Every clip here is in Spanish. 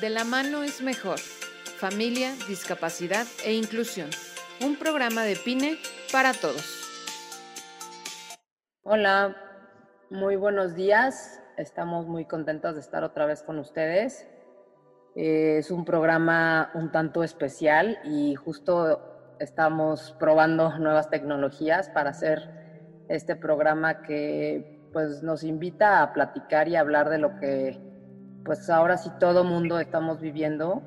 De la mano es mejor. Familia, discapacidad e inclusión. Un programa de PINE para todos. Hola, muy buenos días. Estamos muy contentos de estar otra vez con ustedes. Eh, es un programa un tanto especial y justo estamos probando nuevas tecnologías para hacer este programa que pues nos invita a platicar y hablar de lo que pues ahora sí todo mundo estamos viviendo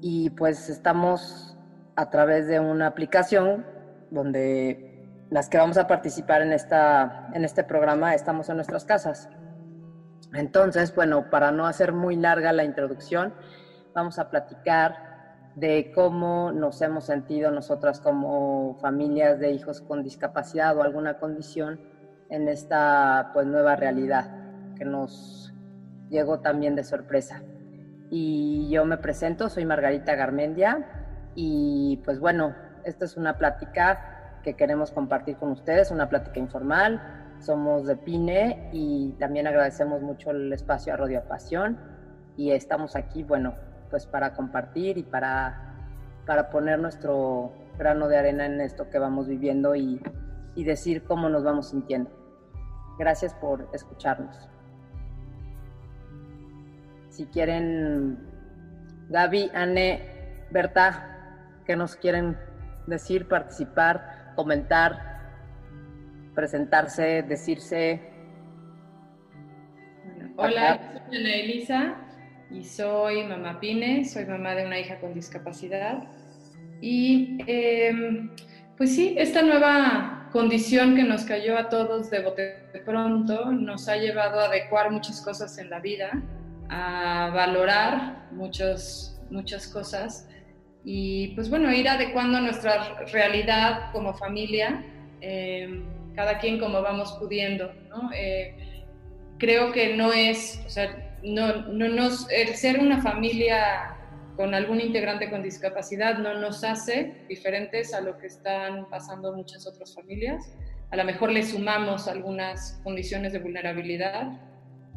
y pues estamos a través de una aplicación donde las que vamos a participar en, esta, en este programa estamos en nuestras casas. Entonces, bueno, para no hacer muy larga la introducción, vamos a platicar de cómo nos hemos sentido nosotras como familias de hijos con discapacidad o alguna condición en esta pues nueva realidad que nos llegó también de sorpresa. Y yo me presento, soy Margarita Garmendia y pues bueno, esta es una plática que queremos compartir con ustedes, una plática informal. Somos de PINE y también agradecemos mucho el espacio a Radio Pasión y estamos aquí, bueno, pues para compartir y para, para poner nuestro grano de arena en esto que vamos viviendo y, y decir cómo nos vamos sintiendo. Gracias por escucharnos si quieren, Gaby, Anne, Berta, ¿qué nos quieren decir, participar, comentar, presentarse, decirse? hola, soy Ana Elisa y soy mamá Pine, soy mamá de una hija con discapacidad. Y em, pues sí, esta nueva condición que nos cayó a todos de bote de pronto nos ha llevado a adecuar muchas cosas en la vida a valorar muchos, muchas cosas y pues bueno, ir adecuando nuestra realidad como familia, eh, cada quien como vamos pudiendo, ¿no? Eh, creo que no es, o sea, no, no nos, el ser una familia con algún integrante con discapacidad no nos hace diferentes a lo que están pasando muchas otras familias. A lo mejor le sumamos algunas condiciones de vulnerabilidad,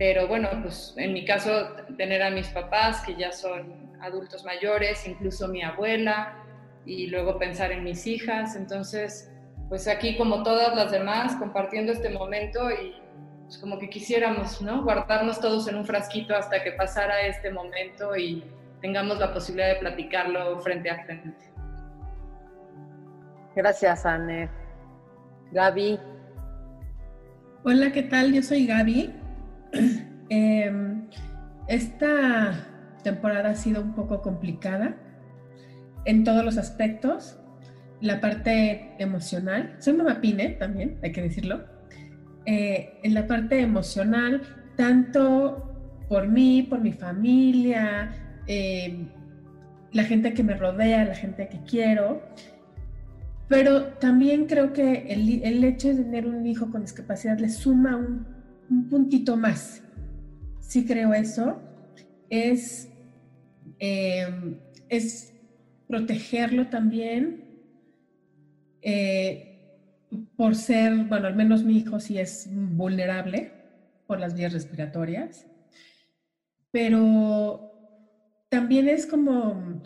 pero bueno, pues en mi caso, tener a mis papás que ya son adultos mayores, incluso mi abuela, y luego pensar en mis hijas. Entonces, pues aquí como todas las demás, compartiendo este momento y pues como que quisiéramos, ¿no? Guardarnos todos en un frasquito hasta que pasara este momento y tengamos la posibilidad de platicarlo frente a frente. Gracias, Anne. Gaby. Hola, ¿qué tal? Yo soy Gaby. Em, esta temporada ha sido un poco complicada en todos los aspectos. La parte emocional, soy mamá Pine también, hay que decirlo. Eh, en la parte emocional, tanto por mí, por mi familia, em, la gente que me rodea, la gente que quiero, pero también creo que el, el hecho de tener un hijo con discapacidad le suma un un puntito más. Sí creo eso. Es, em, es protegerlo también eh, por ser, bueno, al menos mi hijo sí es vulnerable por las vías respiratorias, pero también es como,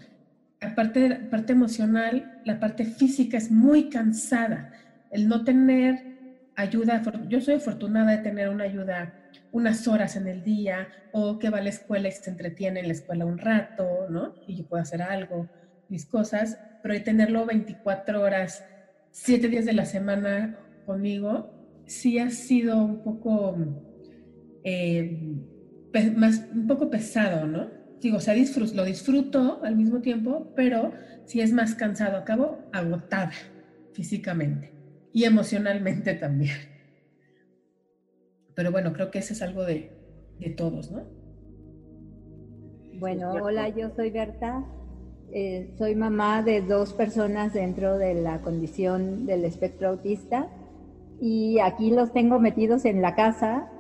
aparte de la parte emocional, la parte física es muy cansada. El no tener ayuda, yo soy afortunada de tener una ayuda unas horas en el día o que va a la escuela y se entretiene en la escuela un rato, ¿no? Y yo puedo hacer algo, mis cosas, pero de tenerlo 24 horas, 7 días de la semana conmigo, sí ha sido un poco, eh, más, un poco pesado, ¿no? Digo, o sea, lo disfruto al mismo tiempo, pero sí es más cansado, acabo agotada físicamente y emocionalmente también. Pero bueno, creo que eso es algo de, de todos, ¿no? Bueno, hola, yo soy Berta. Eh, soy mamá de dos personas dentro de la condición del espectro autista y aquí los tengo metidos en la casa.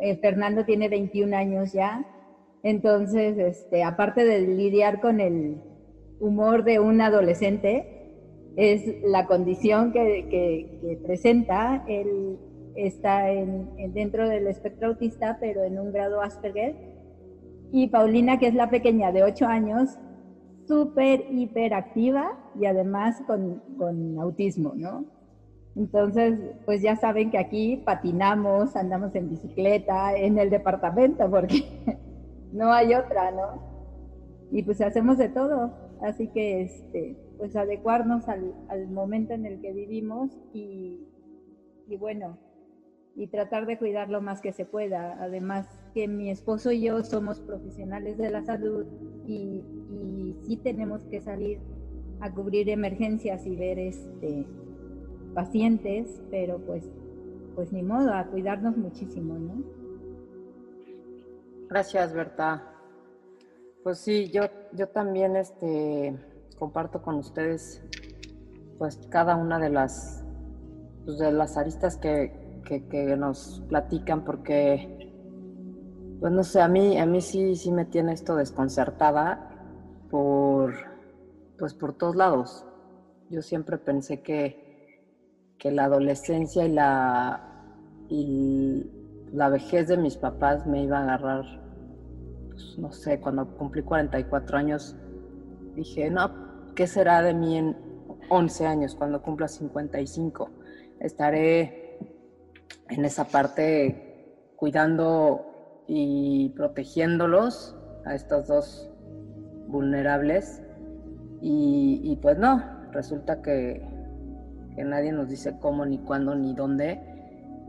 Eh, Fernando tiene 21 años ya, entonces, este, aparte de lidiar con el humor de un adolescente, es la condición que, presenta. Él está en, dentro del espectro autista, pero en un grado Asperger. Y Paulina, que es la pequeña de 8 años, súper hiperactiva y además con, con autismo, ¿no? Entonces, pues ya saben que aquí patinamos, andamos en bicicleta, en el departamento, porque no hay otra, ¿no? Y pues hacemos de todo. Así que, este, pues adecuarnos al, al momento en el que vivimos y, y bueno, y tratar de cuidar lo más que se pueda. Además que mi esposo y yo somos profesionales de la salud y, y sí tenemos que salir a cubrir emergencias y ver este pacientes, pero pues pues ni modo, a cuidarnos muchísimo, ¿no? Gracias, Berta. Pues sí, yo, yo también este, comparto con ustedes pues cada una de las, pues, de las aristas que, nos platican porque, pues no sé, a mí, a mí sí, sí me tiene esto desconcertada por, pues por todos lados. Yo siempre pensé que, que la adolescencia y la, y la vejez de mis papás me iba a agarrar, pues, no sé, cuando cumplí 44 años, dije, no, ¿qué será de mí en 11 años, cuando cumpla 55? Estaré en esa parte cuidando y protegiéndolos a estos dos vulnerables. Y, pues no, resulta que, que nadie nos dice cómo, ni cuándo, ni dónde.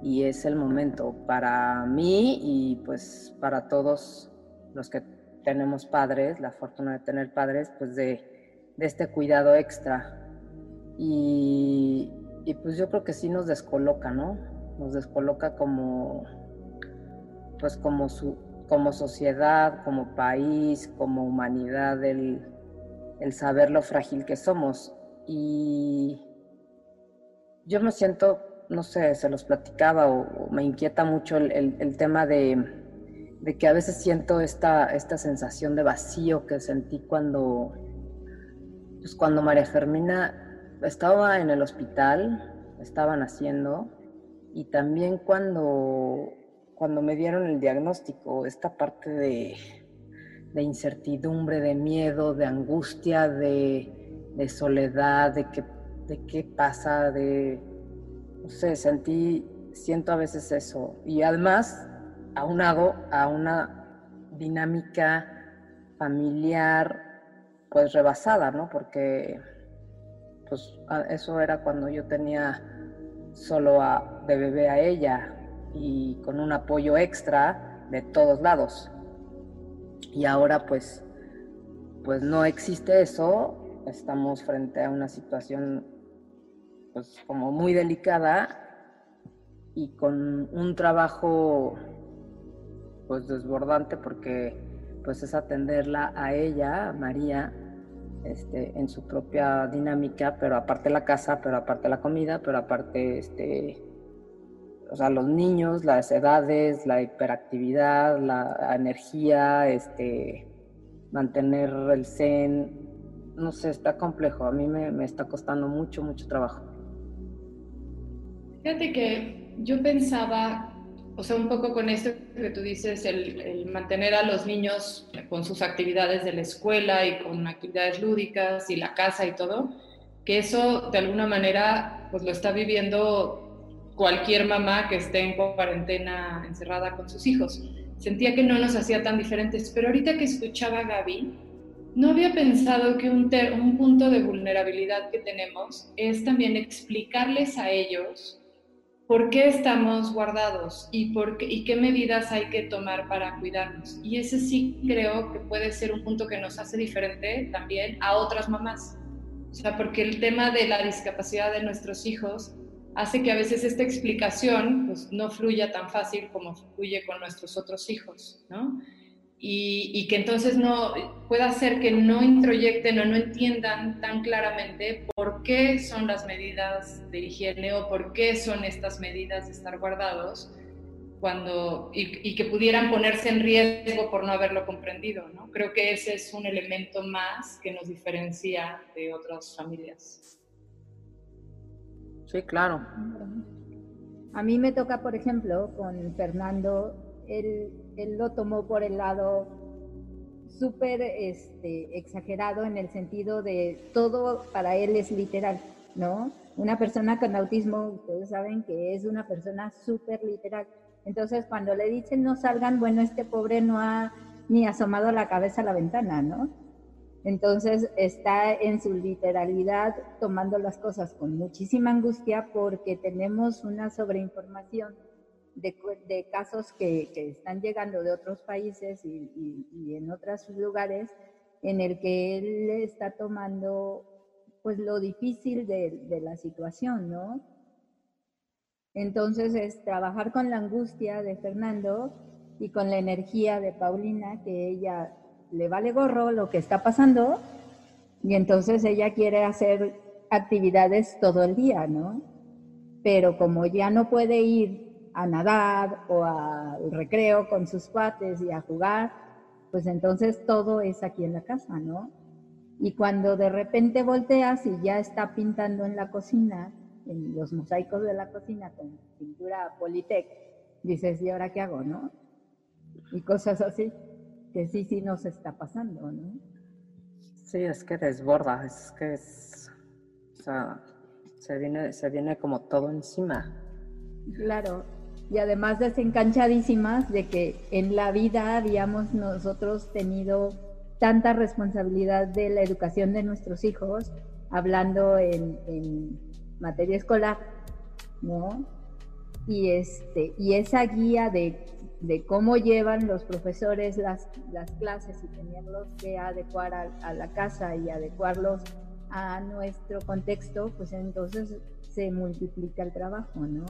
Y es el momento para mí y pues para todos los que tenemos padres, la fortuna de tener padres, pues de, de este cuidado extra. Y, y, pues yo creo que sí nos descoloca, ¿no? Nos descoloca como, pues como, su, como sociedad, como país, como humanidad, el, el saber lo frágil que somos. Y yo me siento, no sé, se los platicaba o, me inquieta mucho el, el, el tema de de que a veces siento esta, esta sensación de vacío que sentí cuando, pues cuando María Fermina estaba en el hospital, estaba naciendo, y también cuando, cuando me dieron el diagnóstico, esta parte de, de incertidumbre, de miedo, de angustia, de, de soledad, de, que, de qué pasa, de, no sé, sentí, siento a veces eso. Y además aunado a una dinámica familiar pues rebasada, ¿no? Porque pues eso era cuando yo tenía solo de bebé a ella y con un apoyo extra de todos lados. Y ahora pues pues no existe eso, estamos frente a una situación pues como muy delicada y con un trabajo pues desbordante porque pues es atenderla a ella, María, este, en su propia dinámica, pero aparte la casa, pero aparte la comida, pero aparte este, o sea, los niños, las edades, la hiperactividad, la energía, este, mantener el zen, no sé, está complejo. A mí me, me está costando mucho, mucho trabajo. Fíjate que yo pensaba o sea, un poco con esto que tú dices, el, mantener a los niños con sus actividades de la escuela y con actividades lúdicas y la casa y todo, que eso de alguna manera pues lo está viviendo cualquier mamá que esté en cuarentena encerrada con sus hijos. Sentía que no nos hacía tan diferentes, pero ahorita que escuchaba a Gaby, no había pensado que un, un punto de vulnerabilidad que tenemos es también explicarles a ellos por qué estamos guardados y, por qué, y qué medidas hay que tomar para cuidarnos. Y ese sí creo que puede ser un punto que nos hace diferente también a otras mamás. O sea, porque el tema de la discapacidad de nuestros hijos hace que a veces esta explicación pues, no fluya tan fácil como fluye con nuestros otros hijos, ¿no? Y, que entonces no pueda ser que no introyecten o no entiendan tan claramente por qué son las medidas de higiene o por qué son estas medidas de estar guardados cuando y, que pudieran ponerse en riesgo por no haberlo comprendido, ¿no? Creo que ese es un elemento más que nos diferencia de otras familias. Sí, claro. A mí me toca, por ejemplo, con Fernando, él él lo tomó por el lado súper este, exagerado en el sentido de todo para él es literal, ¿no? Una persona con autismo, ustedes saben que es una persona súper literal. Entonces, cuando le dicen no salgan, bueno, este pobre no ha ni asomado la cabeza a la ventana, ¿no? Entonces está en su literalidad tomando las cosas con muchísima angustia porque tenemos una sobreinformación de, casos que, están llegando de otros países y, en otros lugares en el que él está tomando pues lo difícil de, de la situación, ¿no? Entonces es trabajar con la angustia de Fernando y con la energía de Paulina, que ella le vale gorro lo que está pasando y entonces ella quiere hacer actividades todo el día, ¿no? Pero como ya no puede ir a nadar o al recreo con sus cuates y a jugar, pues entonces todo es aquí en la casa, ¿no? Y cuando de repente volteas y ya está pintando en la cocina, en los mosaicos de la cocina con pintura Politec, dices, ¿y ahora qué hago, no? Y cosas así que sí, sí nos está pasando, ¿no? Sí, es que desborda, es que es, o sea, se viene, se viene como todo encima. Claro, y además desencanchadísimas de que en la vida habíamos nosotros tenido tanta responsabilidad de la educación de nuestros hijos, hablando en, materia escolar, ¿no? Y, este, y esa guía de de cómo llevan los profesores las, las clases y tenerlos que adecuar a, la casa y adecuarlos a nuestro contexto, pues entonces se multiplica el trabajo, ¿no?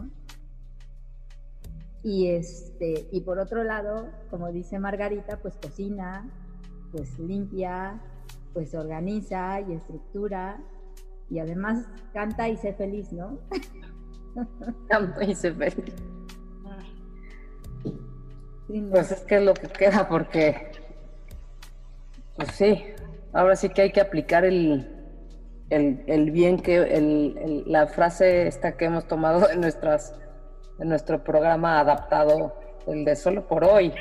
Y, este, y por otro lado, como dice Margarita, pues cocina, pues limpia, pues organiza y estructura y además canta y sé feliz, ¿no? Canta y sé feliz. Pues es que es lo que queda porque, pues sí, ahora sí que hay que aplicar el, el, bien que, el, la frase esta que hemos tomado en, nuestras, en nuestro programa adaptado, el de solo por hoy.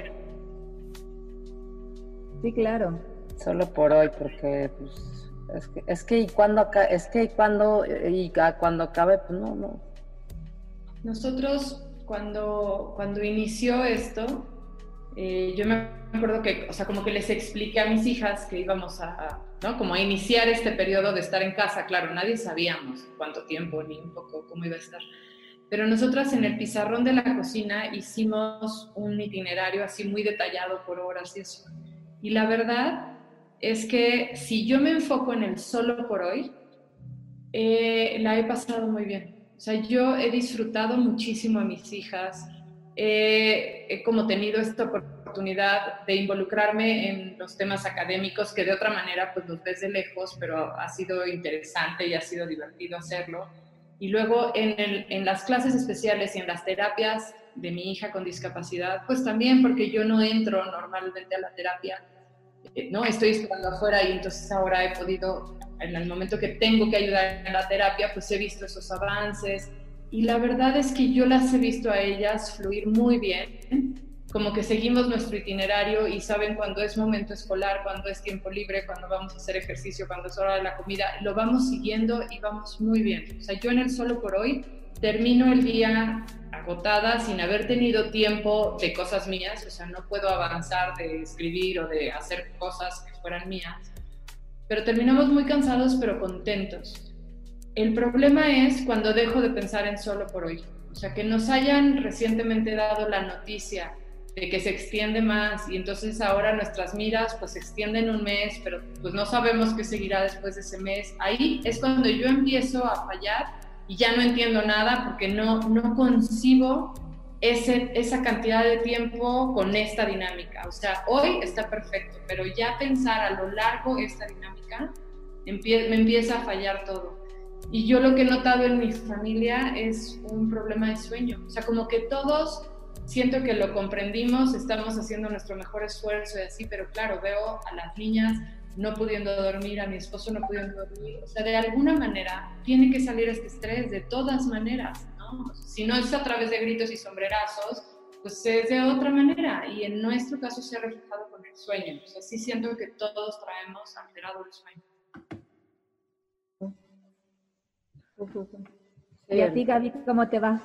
Sí, claro. Solo por hoy, porque pues, es que, es que y cuando es que y cuando y cuando acabe, pues no, no. Nosotros cuando, cuando inició esto, eh, yo me acuerdo que, o sea, como que les expliqué a mis hijas que íbamos a, ¿no? Como a iniciar este periodo de estar en casa. Claro, nadie sabíamos cuánto tiempo ni un poco cómo iba a estar. Pero nosotras en el pizarrón de la cocina hicimos un itinerario así muy detallado por horas y eso. Y la verdad es que si yo me enfoco en el solo por hoy, eh, la he pasado muy bien. O sea, yo he disfrutado muchísimo a mis hijas, he como tenido esta oportunidad de involucrarme en los temas académicos que de otra manera pues los ves de lejos, pero ha sido interesante y ha sido divertido hacerlo. Y luego en, el, en las clases especiales y en las terapias de mi hija con discapacidad, pues también porque yo no entro normalmente a la terapia, eh, ¿no? Estoy esperando afuera y entonces ahora he podido, en el momento que tengo que ayudar en la terapia, pues he visto esos avances, y la verdad es que yo las he visto a ellas fluir muy bien, como que seguimos nuestro itinerario y saben cuándo es momento escolar, cuándo es tiempo libre, cuándo vamos a hacer ejercicio, cuándo es hora de la comida, lo vamos siguiendo y vamos muy bien. O sea, yo en el solo por hoy termino el día agotada sin haber tenido tiempo de cosas mías, o sea, no puedo avanzar de escribir o de hacer cosas que fueran mías, pero terminamos muy cansados pero contentos. El problema es cuando dejo de pensar en solo por hoy. O sea, que nos hayan recientemente dado la noticia de que se extiende más y entonces ahora nuestras miras pues se extienden un mes, pero pues no sabemos qué seguirá después de ese mes. Ahí es cuando yo empiezo a fallar y ya no entiendo nada porque no, no concibo ese, esa cantidad de tiempo con esta dinámica. O sea, hoy está perfecto, pero ya pensar a lo largo esta dinámica me empieza a fallar todo. Y yo lo que he notado en mi familia es un problema de sueño. O sea, como que todos siento que lo comprendimos, estamos haciendo nuestro mejor esfuerzo y así, pero claro, veo a las niñas no pudiendo dormir, a mi esposo no pudiendo dormir. O sea, de alguna manera tiene que salir este estrés, de todas maneras, ¿no? Si no es a través de gritos y sombrerazos, pues es de otra manera. Y en nuestro caso se ha reflejado con el sueño. O sea, sí siento que todos traemos alterado el sueño. ¿Y a ti, Gaby, cómo te va?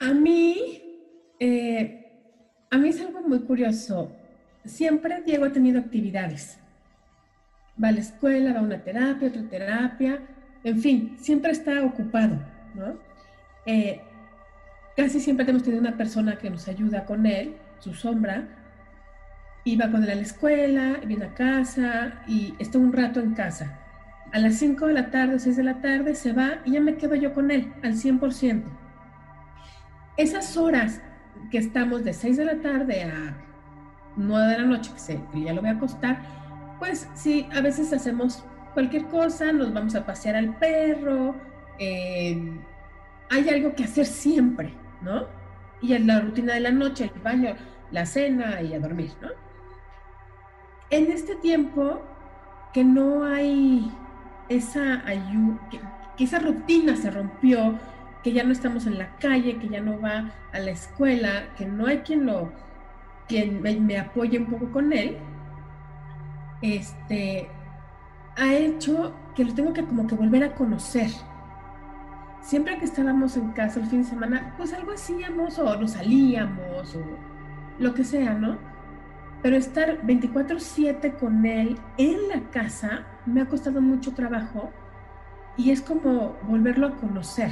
A mí, eh, a mí es algo muy curioso. Siempre Diego ha tenido actividades. Va a la escuela, va a una terapia, otra terapia, en fin, siempre está ocupado, ¿no? Eh, casi siempre hemos tenido una persona que nos ayuda con él, su sombra, iba con él a la escuela, viene a casa y está un rato en casa. A las 5 de la tarde, 6 de la tarde se va y ya me quedo yo con él al 100%. Esas horas que estamos de 6 de la tarde a 9 de la noche, que, sé, que ya lo voy a acostar, pues sí, a veces hacemos cualquier cosa, nos vamos a pasear al perro, eh, hay algo que hacer siempre, ¿no? Y en la rutina de la noche, el baño, la cena y a dormir, ¿no? En este tiempo que no hay esa ayuda, que, esa rutina se rompió, que ya no estamos en la calle, que ya no va a la escuela, que no hay quien lo, quien me, apoye un poco con él, este, ha hecho que lo tengo que como que volver a conocer. Siempre que estábamos en casa el fin de semana, pues algo hacíamos o nos salíamos o lo que sea, ¿no? Pero estar 24/7 con él en la casa me ha costado mucho trabajo y es como volverlo a conocer.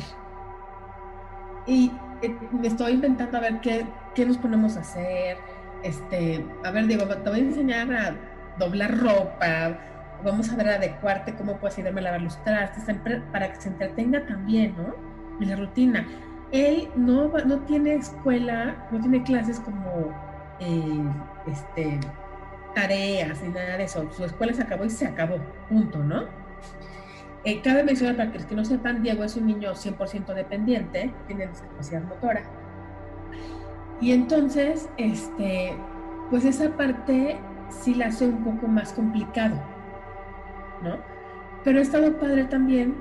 Y eh, me estoy inventando a ver qué, qué nos ponemos a hacer. Este, a ver, digo, te voy a enseñar a doblar ropa, vamos a ver adecuarte cómo puedes ayudarme a lavar los trastes, para que se entretenga también, ¿no? En la rutina. Él no, no tiene escuela, no tiene clases como eh, este, tareas ni nada de eso. Su escuela se acabó y se acabó, punto, ¿no? Eh, cabe mencionar para que no sepan, Diego es un niño 100% dependiente, tiene discapacidad motora. Y entonces, este, pues esa parte sí la hace un poco más complicado ¿no? Pero ha estado padre también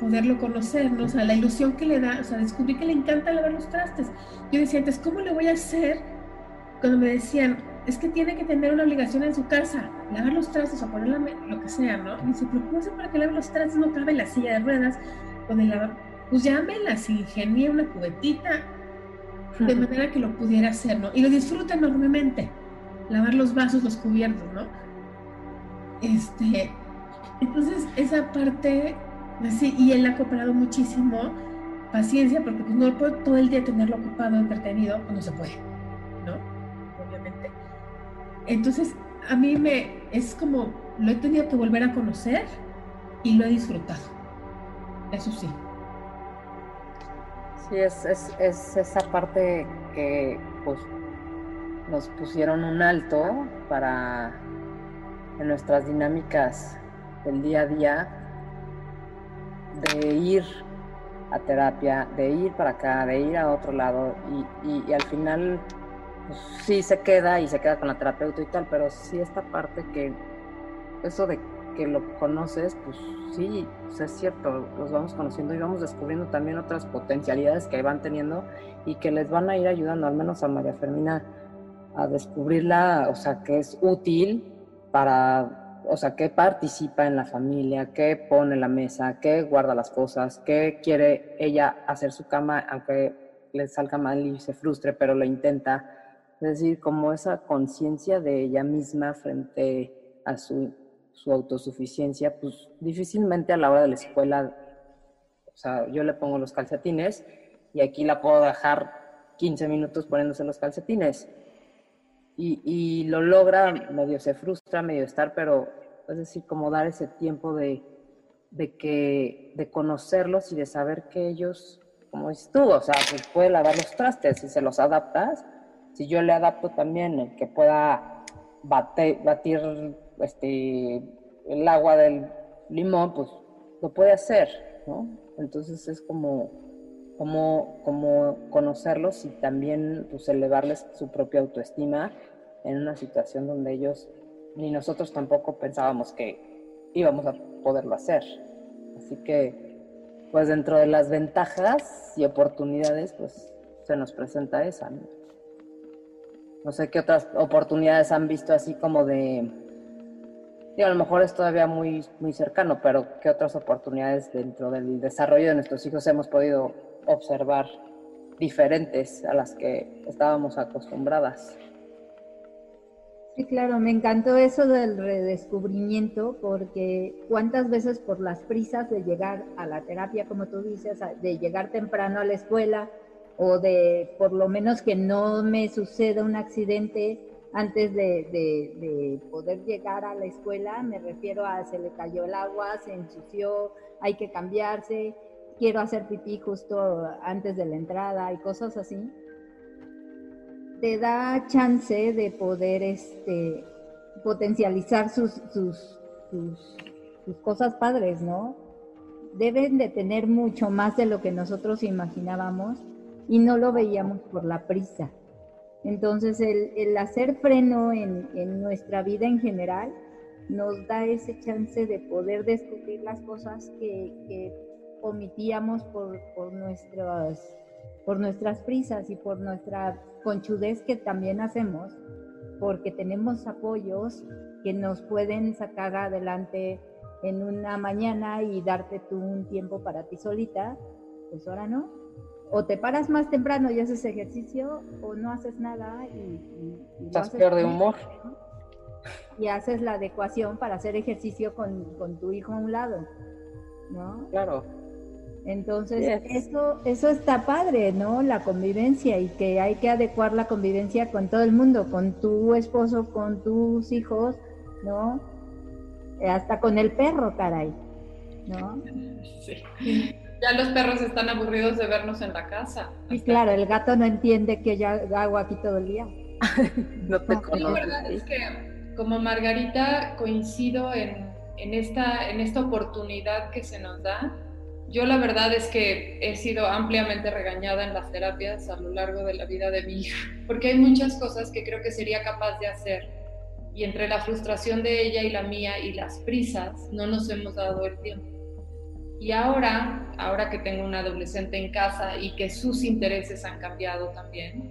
poderlo conocer, ¿no? O sea, la ilusión que le da, o sea, descubrí que le encanta lavar los trastes. Yo decía antes, ¿cómo le voy a hacer? Cuando me decían, es que tiene que tener una obligación en su casa, lavar los trastes o poner lo que sea, ¿no? Y dice, pero ¿cómo hace para que lave los trastes? No cabe en la silla de ruedas con el lavar. Pues ya me las ingenié una cubetita de manera que lo pudiera hacer, ¿no? Y lo disfruta enormemente, lavar los vasos, los cubiertos, ¿no? Este, entonces, esa parte, pues sí, y él ha cooperado muchísimo, paciencia, porque pues no puedo todo el día tenerlo ocupado, entretenido, pues no se puede. Entonces, a mí me, es como, lo he tenido que volver a conocer y lo he disfrutado. Eso sí. Sí, es, es, es esa parte que pues nos pusieron un alto para en nuestras dinámicas del día a día, de ir a terapia, de ir para acá, de ir a otro lado y, al final pues, sí se queda y se queda con la terapeuta y tal, pero sí esta parte que eso de que lo conoces, pues sí, pues, es cierto, los vamos conociendo y vamos descubriendo también otras potencialidades que van teniendo y que les van a ir ayudando, al menos a María Fermina, a descubrirla, o sea, que es útil para o sea, qué participa en la familia, qué pone la mesa, qué guarda las cosas, qué quiere ella hacer su cama, aunque le salga mal y se frustre, pero lo intenta. Es decir, como esa conciencia de ella misma frente a su, su autosuficiencia, pues difícilmente a la hora de la escuela, o sea, yo le pongo los calcetines y aquí la puedo dejar 15 minutos poniéndose los calcetines y, lo logra, medio se frustra, medio estar, pero es decir, como dar ese tiempo de, de, que, de conocerlos y de saber que ellos, como dices tú, o sea, que puede lavar los trastes y se los adaptas. Si yo le adapto también el que pueda batir, este, el agua del limón, pues lo puede hacer, ¿no? Entonces es como, como, como conocerlos y también pues, elevarles su propia autoestima en una situación donde ellos ni nosotros tampoco pensábamos que íbamos a poderlo hacer. Así que, pues dentro de las ventajas y oportunidades, pues se nos presenta esa. no sé qué otras oportunidades han visto así como de, a lo mejor es todavía muy, muy cercano, pero qué otras oportunidades dentro del desarrollo de nuestros hijos hemos podido observar diferentes a las que estábamos acostumbradas. Sí, claro, me encantó eso del redescubrimiento porque cuántas veces por las prisas de llegar a la terapia, como tú dices, de llegar temprano a la escuela o de por lo menos que no me suceda un accidente antes de, poder llegar a la escuela, me refiero a se le cayó el agua, se ensució, hay que cambiarse, quiero hacer pipí justo antes de la entrada y cosas así te da chance de poder este, potencializar sus, sus, sus, cosas padres, ¿no? Deben de tener mucho más de lo que nosotros imaginábamos y no lo veíamos por la prisa. Entonces, el, hacer freno en, en, nuestra vida en general nos da ese chance de poder descubrir las cosas que, que omitíamos por, por, nuestras, por nuestras prisas y por nuestra conchudez que también hacemos, porque tenemos apoyos que nos pueden sacar adelante en una mañana y darte tú un tiempo para ti solita, pues ahora no. O te paras más temprano y haces ejercicio, o no haces nada y... Estás peor de humor. Y haces la adecuación para hacer ejercicio con, con tu hijo a un lado, ¿no? Claro. Entonces, eso, eso está padre, ¿no? La convivencia y que hay que adecuar la convivencia con todo el mundo, con tu esposo, con tus hijos, ¿no? Hasta con el perro, caray, ¿no? Sí. Ya los perros están aburridos de vernos en la casa. Y claro, el gato no entiende que ya hago aquí todo el día. no te La verdad es que como Margarita coincido en, en, esta, en esta oportunidad que se nos da yo la verdad es que he sido ampliamente regañada en las terapias a lo largo de la vida de mi hija, porque hay muchas cosas que creo que sería capaz de hacer y entre la frustración de ella y la mía y las prisas no nos hemos dado el tiempo. Y ahora, ahora que tengo una adolescente en casa y que sus intereses han cambiado también,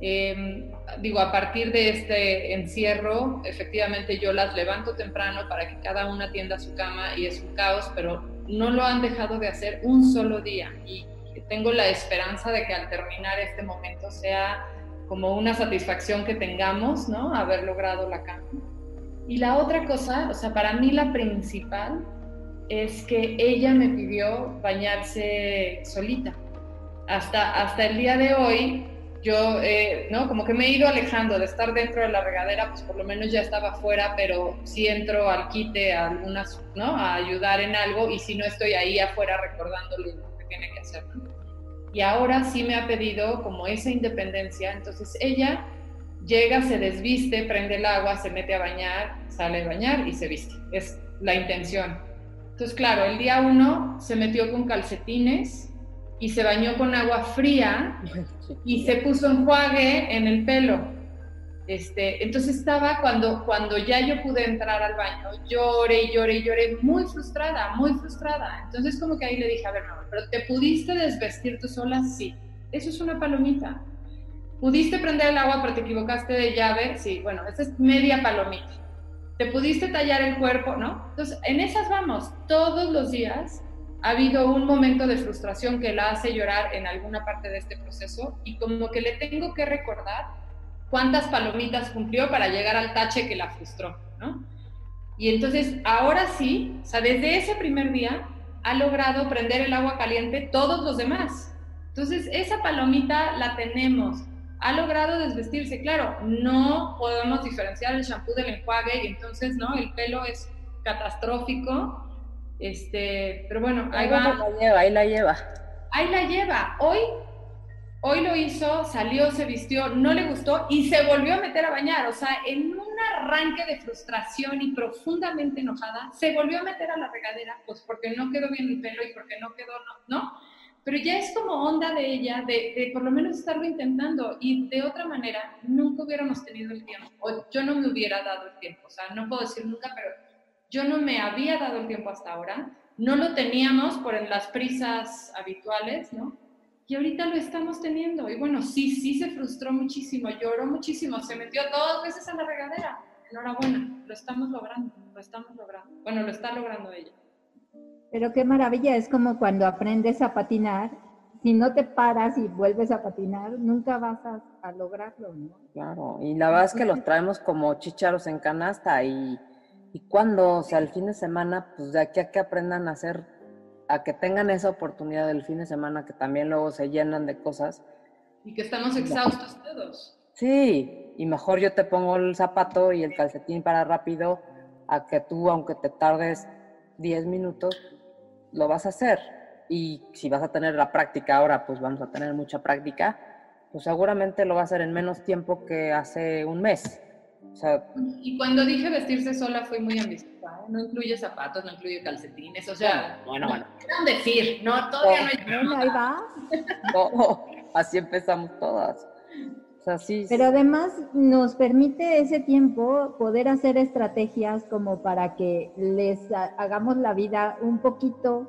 em, digo, a partir de este encierro, efectivamente yo las levanto temprano para que cada una atienda su cama y es un caos, pero no lo han dejado de hacer un solo día y tengo la esperanza de que al terminar este momento sea como una satisfacción que tengamos, ¿no? Haber logrado la cama. Y la otra cosa, o sea, para mí la principal es que ella me pidió bañarse solita. Hasta, hasta el día de hoy yo, eh, ¿no? Como que me he ido alejando de estar dentro de la regadera, pues por lo menos ya estaba fuera, pero sí entro al quite a algunas, ¿no? A ayudar en algo y si no estoy ahí afuera recordándole lo que tiene que hacer, Y ahora sí me ha pedido como esa independencia, entonces ella llega, se desviste, prende el agua, se mete a bañar, sale a bañar y se viste. Es la intención. Entonces, claro, el día uno se metió con calcetines, y se bañó con agua fría y se puso enjuague en el pelo. Este, entonces estaba cuando, cuando ya yo pude entrar al baño, lloré, lloré, lloré, muy frustrada, muy frustrada. Entonces como que ahí le dije, a ver, mamá, ¿pero te pudiste desvestir tú sola? Sí. Eso es una palomita. ¿Pudiste prender el agua pero te equivocaste de llave? Sí, bueno, esa es media palomita. ¿Te pudiste tallar el cuerpo? ¿No? Entonces, en esas vamos, todos los días ha habido un momento de frustración que la hace llorar en alguna parte de este proceso y como que le tengo que recordar cuántas palomitas cumplió para llegar al tache que la frustró, ¿no? Y entonces ahora sí, o sea, desde ese primer día ha logrado prender el agua caliente todos los demás. Entonces esa palomita la tenemos. Ha logrado desvestirse, claro, no podemos diferenciar el shampoo del enjuague y entonces, ¿no? El pelo es catastrófico, este, pero bueno, ahí va. La lleva, ahí la lleva. Ahí la lleva. Hoy, hoy lo hizo, salió, se vistió, no le gustó y se volvió a meter a bañar. O sea, en un arranque de frustración y profundamente enojada, se volvió a meter a la regadera, pues porque no quedó bien el pelo y porque no quedó, no, ¿no? Pero ya es como onda de ella, de, de por lo menos estarlo intentando y de otra manera nunca hubiéramos tenido el tiempo, o yo no me hubiera dado el tiempo, o sea, no puedo decir nunca, pero yo no me había dado el tiempo hasta ahora, no lo teníamos por las prisas habituales, ¿no? y ahorita lo estamos teniendo. Y bueno, sí, sí se frustró muchísimo, lloró muchísimo, se metió dos veces a la regadera. Enhorabuena, lo estamos logrando, lo estamos logrando. Bueno, lo está logrando ella. Pero qué maravilla, es como cuando aprendes a patinar, si no te paras y vuelves a patinar, nunca vas a, lograrlo, ¿no? Claro, y la verdad es que los traemos como chicharos en canasta y, y cuando, o sea, el fin de semana, pues de aquí a que aprendan a hacer, a que tengan esa oportunidad del fin de semana, que también luego se llenan de cosas. Y que estamos exhaustos todos. Sí, y mejor yo te pongo el zapato y el calcetín para rápido, a que tú, aunque te tardes 10 minutos, lo vas a hacer. Y si vas a tener la práctica ahora, pues vamos a tener mucha práctica, pues seguramente lo va a hacer en menos tiempo que hace un mes. y cuando dije vestirse sola fue muy ambiciosa. ¿eh? No incluye zapatos, no incluye calcetines, o sea, bueno, bueno. un decir, no, todavía no, hay va. No, así empezamos todas. O sea, sí, Pero además nos permite ese tiempo poder hacer estrategias como para que les hagamos la vida un poquito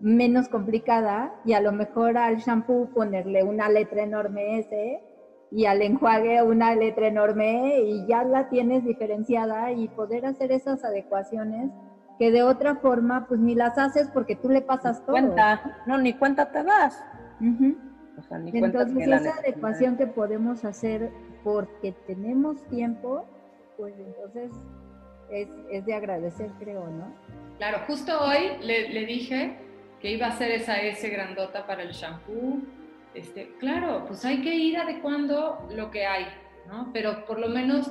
menos complicada y a lo mejor al shampoo ponerle una letra enorme S y al enjuague una letra enorme E y ya la tienes diferenciada y poder hacer esas adecuaciones que de otra forma pues ni las haces porque tú le pasas todo. Cuenta, no, ni cuenta te das. Entonces esa adecuación que podemos hacer porque tenemos tiempo, pues entonces es, es de agradecer creo, ¿no? Claro, justo hoy le, le dije que iba a ser esa S grandota para el shampoo. Este, claro, pues hay que ir adecuando lo que hay, ¿no? Pero por lo menos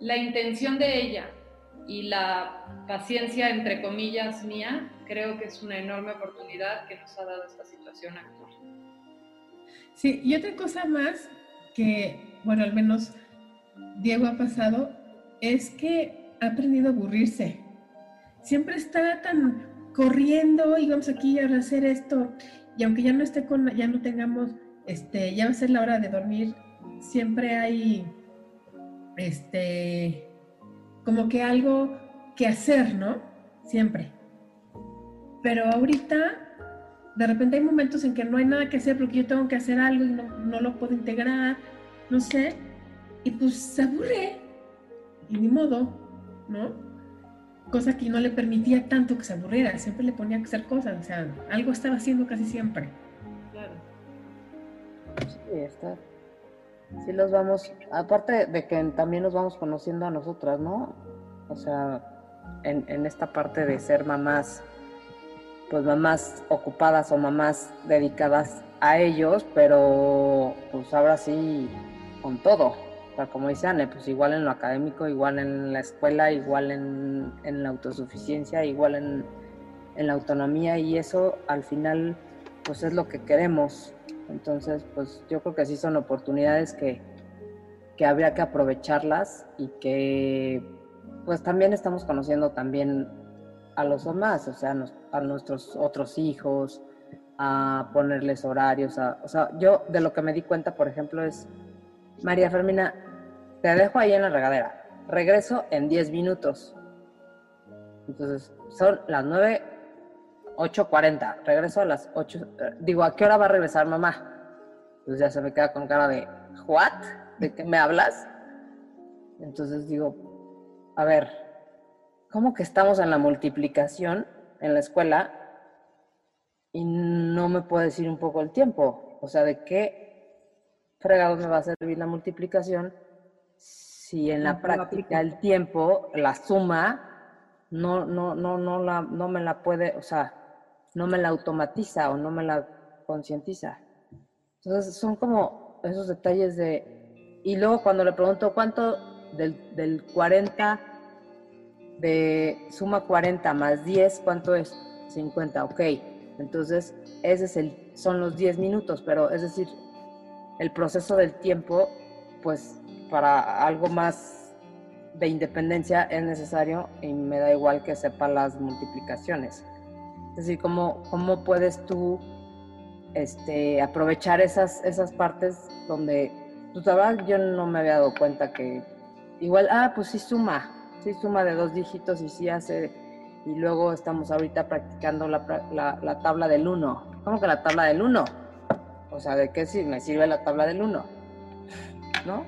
la intención de ella y la paciencia, entre comillas, mía, creo que es una enorme oportunidad que nos ha dado esta situación actual. Sí, y otra cosa más que, bueno, al menos Diego ha pasado, es que ha aprendido a aburrirse. Siempre está tan corriendo y vamos aquí a hacer esto. Y aunque ya no esté con, ya no tengamos, este, ya va a ser la hora de dormir, siempre hay, este, como que algo que hacer, ¿no? Siempre. Pero ahorita, de repente hay momentos en que no hay nada que hacer porque yo tengo que hacer algo y no, no lo puedo integrar, no sé, y pues se aburre, y ni modo, ¿no? cosa que no le permitía tanto que se aburriera, siempre le ponía que hacer cosas, o sea, algo estaba haciendo casi siempre. Claro. Sí, está. Sí los vamos, aparte de que también nos vamos conociendo a nosotras, ¿no? O sea, en, en esta parte de ser mamás, pues mamás ocupadas o mamás dedicadas a ellos, pero pues ahora sí con todo. O sea, como dice Anne, pues igual en lo académico, igual en la escuela, igual en, la autosuficiencia, igual en, la autonomía y eso al final pues es lo que queremos. Entonces, pues yo creo que sí son oportunidades que, que habría que aprovecharlas y que pues también estamos conociendo también a los demás, o sea, a nuestros otros hijos, a ponerles horarios, o sea, yo de lo que me di cuenta, por ejemplo, es María Fermina, te dejo ahí en la regadera. Regreso en 10 minutos. Entonces, son las 9, 8.40. Regreso a las 8. Eh, digo, ¿a qué hora va a regresar mamá? Entonces ya se me queda con cara de, ¿what? ¿De qué me hablas? Entonces digo, a ver, ¿cómo que estamos en la multiplicación en la escuela y no me puede decir un poco el tiempo? O sea, ¿de qué fregado me va a servir la multiplicación si en la práctica el tiempo, la suma, no, no, no, no, la, no me la puede, o sea, no me la automatiza o no me la concientiza. Entonces son como esos detalles de... Y luego cuando le pregunto cuánto del, del 40, de suma 40 más 10, ¿cuánto es? 50, ok. Entonces, ese es el, son los 10 minutos, pero es decir, el proceso del tiempo, pues para algo más de independencia es necesario y me da igual que sepa las multiplicaciones. Es decir, cómo, cómo puedes tú este, aprovechar esas, esas partes donde, pues la yo no me había dado cuenta que igual, ah, pues sí suma, sí suma de dos dígitos y sí hace, y luego estamos ahorita practicando la, la, la tabla del 1. ¿Cómo que la tabla del 1? O sea, ¿de qué si me sirve la tabla del 1? ¿No?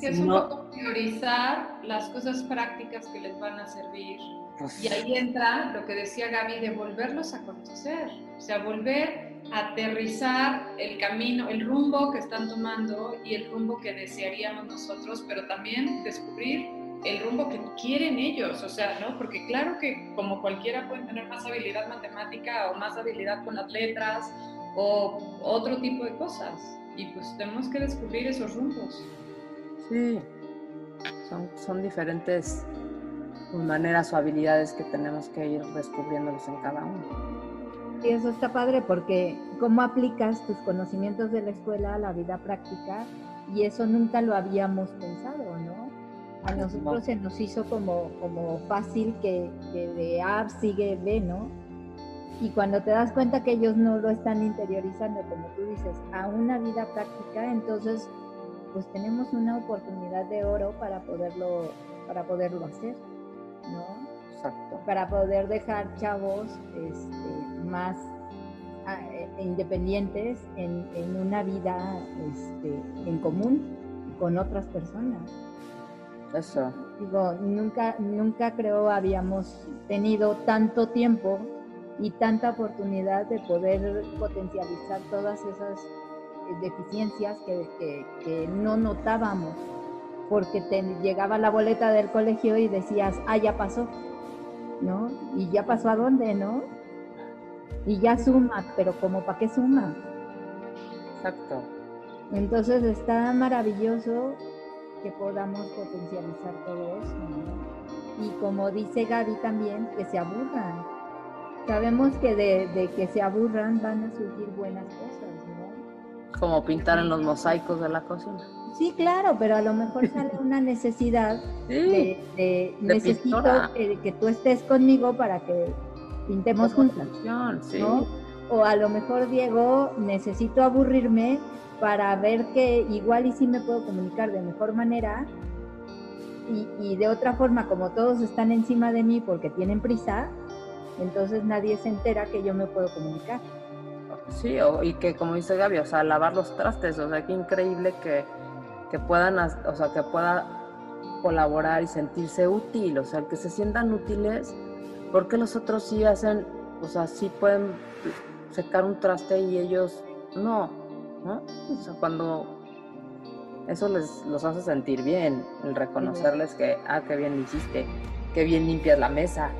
Que es un poco priorizar las cosas prácticas que les van a servir. Pues y ahí entra lo que decía Gaby de volverlos a conocer. O sea, volver a aterrizar el camino, el rumbo que están tomando y el rumbo que desearíamos nosotros, pero también descubrir el rumbo que quieren ellos, o sea, ¿no? Porque claro que como cualquiera puede tener más habilidad matemática o más habilidad con las letras o otro tipo de cosas. Y pues tenemos que descubrir esos rumbos. Sí, son, son diferentes maneras o habilidades que tenemos que ir descubriéndolos en cada uno. Y eso está padre porque cómo aplicas tus conocimientos de la escuela a la vida práctica y eso nunca lo habíamos pensado. A nosotros se nos hizo como, como fácil que, que de A sigue B, ¿no? Y cuando te das cuenta que ellos no lo están interiorizando, como tú dices, a una vida práctica, entonces pues tenemos una oportunidad de oro para poderlo, para poderlo hacer, ¿no? Exacto. Para poder dejar chavos este, más ah, e, e independientes en, en, una vida este, en común con otras personas. Eso. Digo, nunca, nunca creo habíamos tenido tanto tiempo y tanta oportunidad de poder potencializar todas esas eh, deficiencias que, que, no notábamos, porque te llegaba la boleta del colegio y decías, ah, ya pasó, ¿no? Y ya pasó a dónde, ¿no? Y ya suma, pero como para qué suma. Exacto. Entonces está maravilloso que podamos potencializar todo eso, ¿no? Y como dice Gaby también, que se aburran. Sabemos que de, de que se aburran van a surgir buenas cosas, ¿no? Como pintar en los mosaicos de la cocina. Sí, claro, pero a lo mejor sale una necesidad de, de, necesito que, tú estés conmigo para que pintemos juntos. ¿no? O a lo mejor, Diego, necesito aburrirme para ver que igual y sí me puedo comunicar de mejor manera y, y de otra forma, como todos están encima de mí porque tienen prisa, entonces nadie se entera que yo me puedo comunicar. Sí, y que como dice Gaby, o sea, lavar los trastes, o sea, qué increíble que, que puedan, o sea, que pueda colaborar y sentirse útil, o sea, que se sientan útiles, porque los otros sí hacen, o sea, sí pueden secar un traste y ellos no, ¿no? O sea, cuando eso les los hace sentir bien, el reconocerles que, ah, qué bien lo hiciste, qué bien limpias la mesa,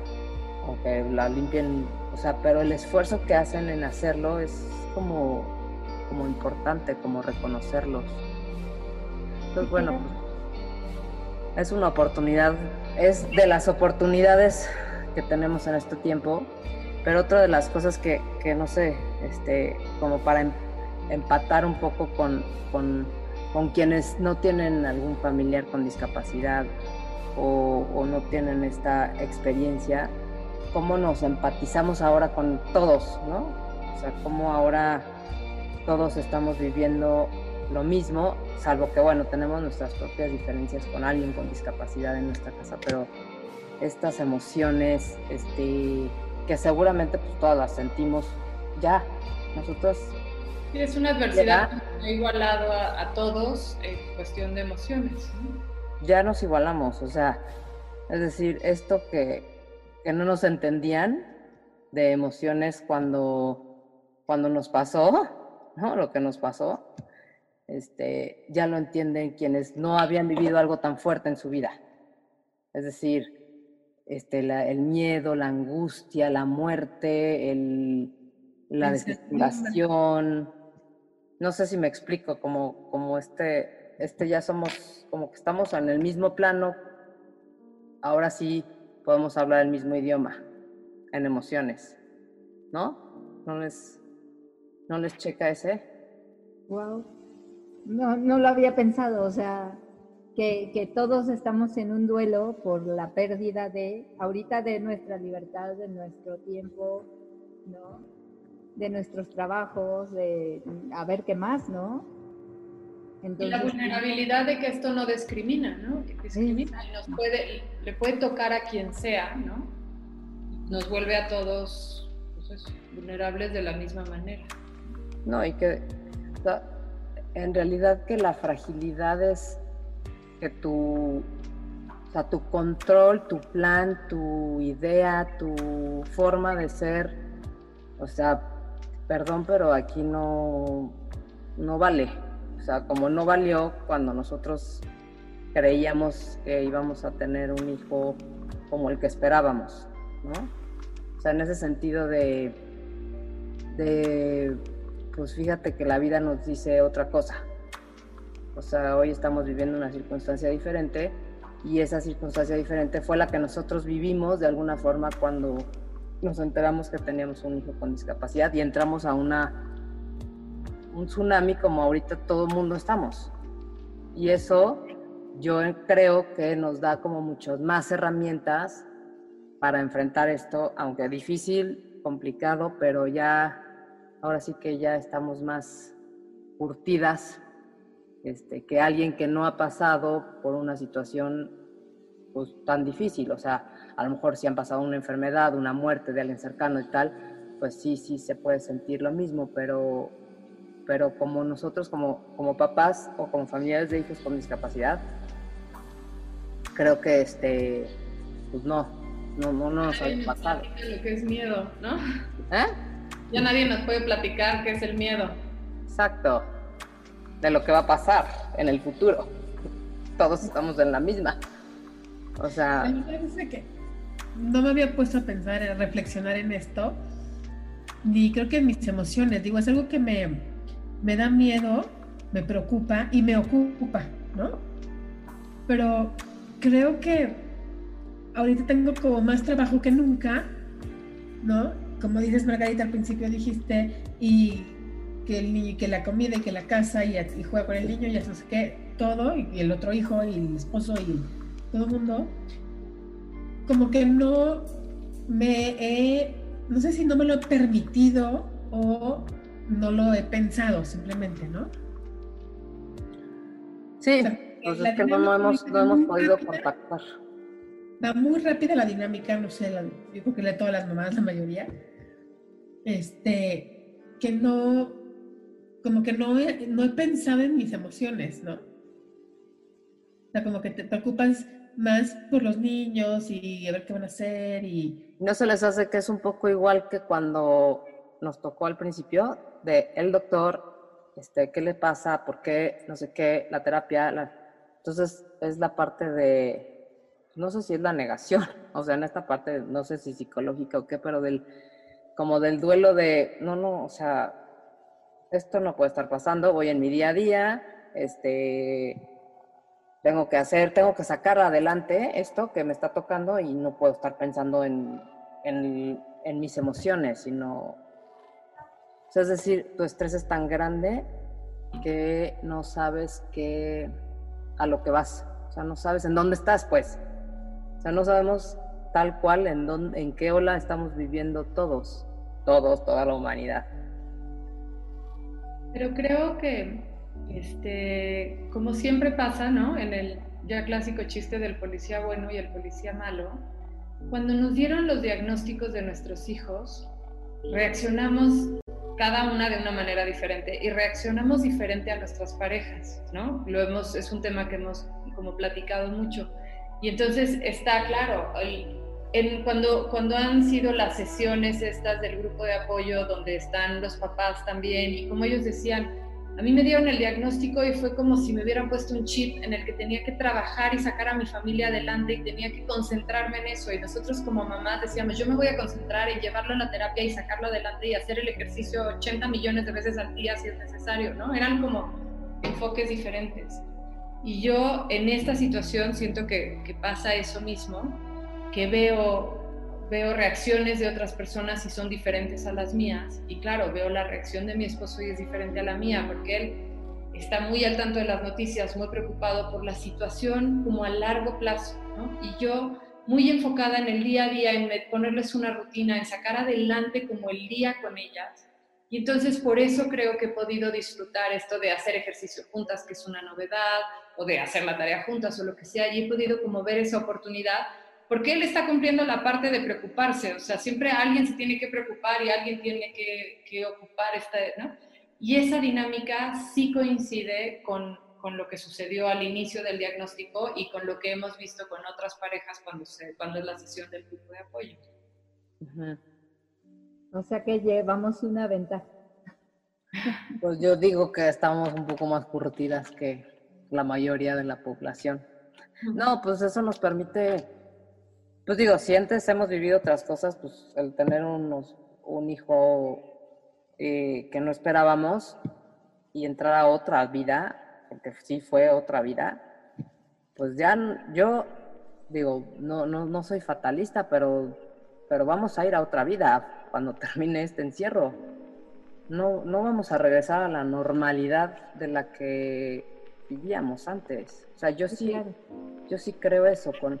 o que la limpien, o sea, pero el esfuerzo que hacen en hacerlo es como, como importante, como reconocerlos. Entonces, bueno, es una oportunidad, es de las oportunidades que tenemos en este tiempo, pero otra de las cosas que, que no sé, este, como para empatar un poco con, con, con, quienes no tienen algún familiar con discapacidad o, o no tienen esta experiencia, cómo nos empatizamos ahora con todos, ¿no? O sea, cómo ahora todos estamos viviendo lo mismo, salvo que, bueno, tenemos nuestras propias diferencias con alguien con discapacidad en nuestra casa, pero estas emociones, este, que seguramente pues todas las sentimos ya, nosotros... Sí, es una adversidad que ha igualado a, todos en cuestión de emociones. Ya nos igualamos, o sea, es decir, esto que, que no nos entendían de emociones cuando, cuando nos pasó, ¿no? Lo que nos pasó, este, ya lo entienden quienes no habían vivido algo tan fuerte en su vida. Es decir, este, el miedo, la angustia, la muerte, el, la desesperación. No sé si me explico, como, como este, este ya somos, como que estamos en el mismo plano, ahora sí podemos hablar el mismo idioma en emociones, ¿no? ¿No les, no les checa ese? Wow. No, no lo había pensado, o sea, que, que, todos estamos en un duelo por la pérdida de, ahorita de nuestra libertad, de nuestro tiempo, ¿no? De nuestros trabajos, de a ver qué más, ¿no? y la vulnerabilidad de que esto no discrimina, ¿no? Que discrimina y nos puede, le puede tocar a quien sea, ¿no? Nos vuelve a todos pues vulnerables de la misma manera. No, y que en realidad que la fragilidad es que tu, o sea, tu control, tu plan, tu idea, tu forma de ser, o sea, perdón, pero aquí no, no vale. O sea, como no valió cuando nosotros creíamos que íbamos a tener un hijo como el que esperábamos, ¿no? O sea, en ese sentido de, de pues fíjate que la vida nos dice otra cosa. O sea, hoy estamos viviendo una circunstancia diferente y esa circunstancia diferente fue la que nosotros vivimos de alguna forma cuando nos enteramos que teníamos un hijo con discapacidad y entramos a una un tsunami como ahorita todo el mundo estamos. Y eso yo creo que nos da como muchas más herramientas para enfrentar esto, aunque difícil, complicado, pero ya ahora sí que ya estamos más curtidas este, que alguien que no ha pasado por una situación pues, tan difícil. O sea, a lo mejor si han pasado una enfermedad, una muerte de alguien cercano y tal, pues sí, sí se puede sentir lo mismo, pero, pero como nosotros, como, como papás o como familiares de hijos con discapacidad, creo que este, pues no, no, no, no nos ha pasado. Lo que es miedo, ¿no? ¿Eh? Ya nadie nos puede platicar qué es el miedo. Exacto. De lo que va a pasar en el futuro. Todos estamos en la misma. O sea. Me parece que no me había puesto a pensar, a reflexionar en esto. Ni creo que en mis emociones. Digo, es algo que me, me da miedo, me preocupa y me ocupa, ¿no? Pero creo que ahorita tengo como más trabajo que nunca, ¿no? como dices Margarita al principio dijiste, y que el niño, que la comida y que la casa y, juega con el niño y eso sé qué, todo, y, el otro hijo y el esposo y todo el mundo, como que no me he, no sé si no me lo he permitido o no lo he pensado simplemente, ¿no? Sí, pues es que no, hemos, no hemos podido contactar. Va muy rápida la dinámica, no sé, la, yo creo que de todas las mamás, la mayoría este, que no, como que no he, no he pensado en mis emociones, ¿no? O sea, como que te preocupas más por los niños y a ver qué van a hacer y... ¿No se les hace que es un poco igual que cuando nos tocó al principio de el doctor, este, qué le pasa, por qué, no sé qué, la terapia, entonces es la parte de, no sé si es la negación, o sea, en esta parte, no sé si psicológica o qué, pero del como del duelo de, no, no, o sea, esto no puede estar pasando, voy en mi día a día, este, tengo que hacer, tengo que sacar adelante esto que me está tocando y no puedo estar pensando en, en, mis emociones, sino, es decir, tu estrés es tan grande que no sabes qué, a lo que vas, o sea, no sabes en dónde estás, pues, o sea, no sabemos tal cual en, dónde, en qué ola estamos viviendo todos, todos, toda la humanidad. Pero creo que, este, como siempre pasa, ¿no? En el ya clásico chiste del policía bueno y el policía malo, cuando nos dieron los diagnósticos de nuestros hijos, reaccionamos cada una de una manera diferente y reaccionamos diferente a nuestras parejas, ¿no? Lo hemos, es un tema que hemos como platicado mucho. Y entonces está claro, el, cuando, cuando han sido las sesiones estas del grupo de apoyo donde están los papás también y como ellos decían, a mí me dieron el diagnóstico y fue como si me hubieran puesto un chip en el que tenía que trabajar y sacar a mi familia adelante y tenía que concentrarme en eso. Y nosotros como mamás decíamos, yo me voy a concentrar en llevarlo a la terapia y sacarlo adelante y hacer el ejercicio 80 millones de veces al día si es necesario, ¿no? Eran como enfoques diferentes. Y yo en esta situación siento que, que pasa eso mismo que veo, veo reacciones de otras personas y son diferentes a las mías. Y claro, veo la reacción de mi esposo y es diferente a la mía, porque él está muy al tanto de las noticias, muy preocupado por la situación como a largo plazo, Y yo muy enfocada en el día a día, en ponerles una rutina, en sacar adelante como el día con ellas. Y entonces por eso creo que he podido disfrutar esto de hacer ejercicio juntas, que es una novedad, o de hacer la tarea juntas o lo que sea, y he podido como ver esa oportunidad porque él está cumpliendo la parte de preocuparse, o sea, siempre alguien se tiene que preocupar y alguien tiene que, ocupar esta, ¿no? Y esa dinámica sí coincide con, con, lo que sucedió al inicio del diagnóstico y con lo que hemos visto con otras parejas cuando, se, cuando es la sesión del grupo de apoyo. O sea que llevamos una ventaja. Pues yo digo que estamos un poco más curtidas que la mayoría de la población. No, pues eso nos permite, pues digo, si antes hemos vivido otras cosas, pues el tener unos, un hijo eh, que no esperábamos y entrar a otra vida, porque sí fue otra vida, pues ya yo digo, no, no, no soy fatalista, pero, pero vamos a ir a otra vida cuando termine este encierro. No, no vamos a regresar a la normalidad de la que vivíamos antes. O sea, yo sí, yo sí creo eso, con,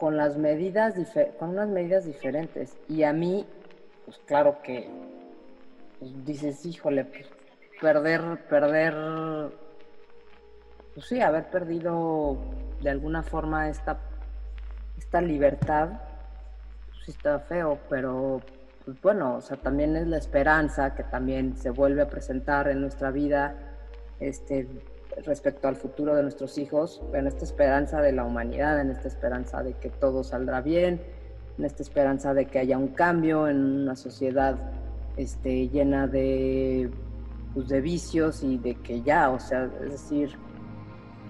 con las medidas, con unas medidas diferentes. Y a mí, pues claro que pues, dices, híjole, pues, perder, perder, pues sí, haber perdido de alguna forma esta, esta libertad, pues sí está feo, pero pues bueno, o sea, también es la esperanza que también se vuelve a presentar en nuestra vida, este, respecto al futuro de nuestros hijos, en esta esperanza de la humanidad, en esta esperanza de que todo saldrá bien, en esta esperanza de que haya un cambio en una sociedad este, llena de, pues, de vicios y de que ya, o sea, es decir,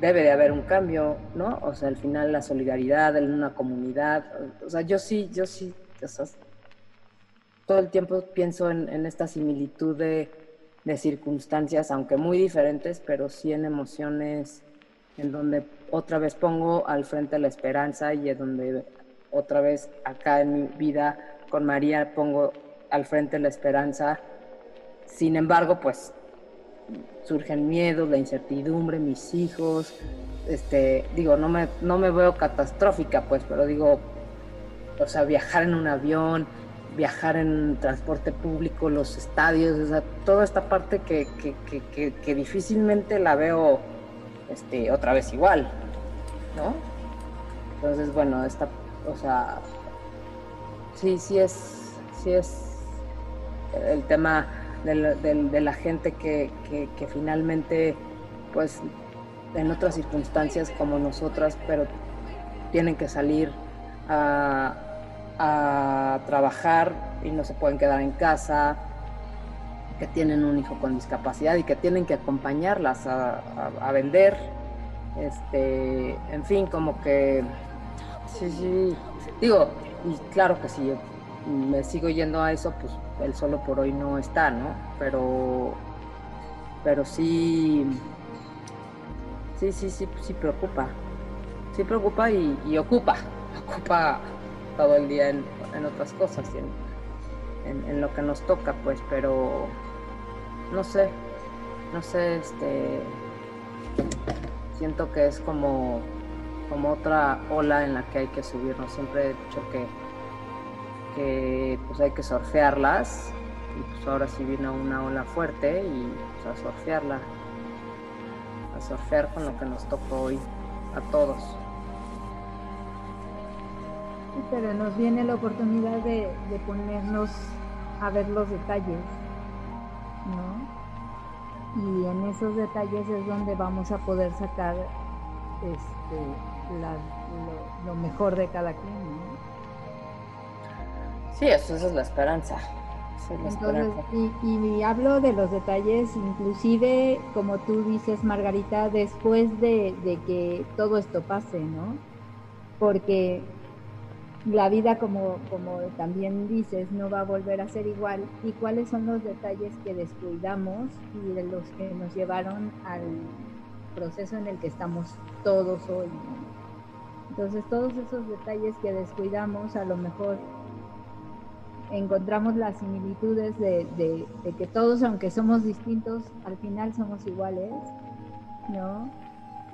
debe de haber un cambio, ¿no? O sea, al final la solidaridad en una comunidad, o sea, yo sí, yo sí, todo el tiempo pienso en, en esta similitud de de circunstancias, aunque muy diferentes, pero sí en emociones en donde otra vez pongo al frente la esperanza y es donde otra vez acá en mi vida con María pongo al frente la esperanza. Sin embargo, pues surgen miedos, la incertidumbre, mis hijos, este, digo, no me, no me veo catastrófica, pues, pero digo, o sea, viajar en un avión, viajar en transporte público, los estadios, o sea, toda esta parte que, que, difícilmente la veo este, otra vez igual, ¿no? Entonces, bueno, esta, o sea, sí, sí es, sí es el tema de la, gente que, que finalmente, pues, en otras circunstancias como nosotras, pero tienen que salir a a trabajar y no se pueden quedar en casa, que tienen un hijo con discapacidad y que tienen que acompañarlas a, vender. Este, en fin, como que sí, sí, digo, y claro que si me sigo yendo a eso, pues él solo por hoy no está, ¿no? Pero, pero sí, sí, sí, sí, sí preocupa, sí preocupa y, y ocupa, ocupa todo el día en, otras cosas en, lo que nos toca, pues, pero no sé, no sé, este, siento que es como, como otra ola en la que hay que subirnos. Siempre he dicho que, que pues hay que surfearlas y pues ahora sí vino una ola fuerte y pues a surfearla, a surfear con lo que nos tocó hoy a todos pero nos viene la oportunidad de, ponernos a ver los detalles, ¿no? Y en esos detalles es donde vamos a poder sacar este, lo, mejor de cada quien, ¿no? Sí, eso, es la esperanza. Y, hablo de los detalles, inclusive, como tú dices, Margarita, después de, de que todo esto pase, ¿no? Porque la vida, como, como también dices, no va a volver a ser igual. ¿Y cuáles son los detalles que descuidamos y de los que nos llevaron al proceso en el que estamos todos hoy? Entonces, todos esos detalles que descuidamos, a lo mejor encontramos las similitudes de, que todos, aunque somos distintos, al final somos iguales, ¿no?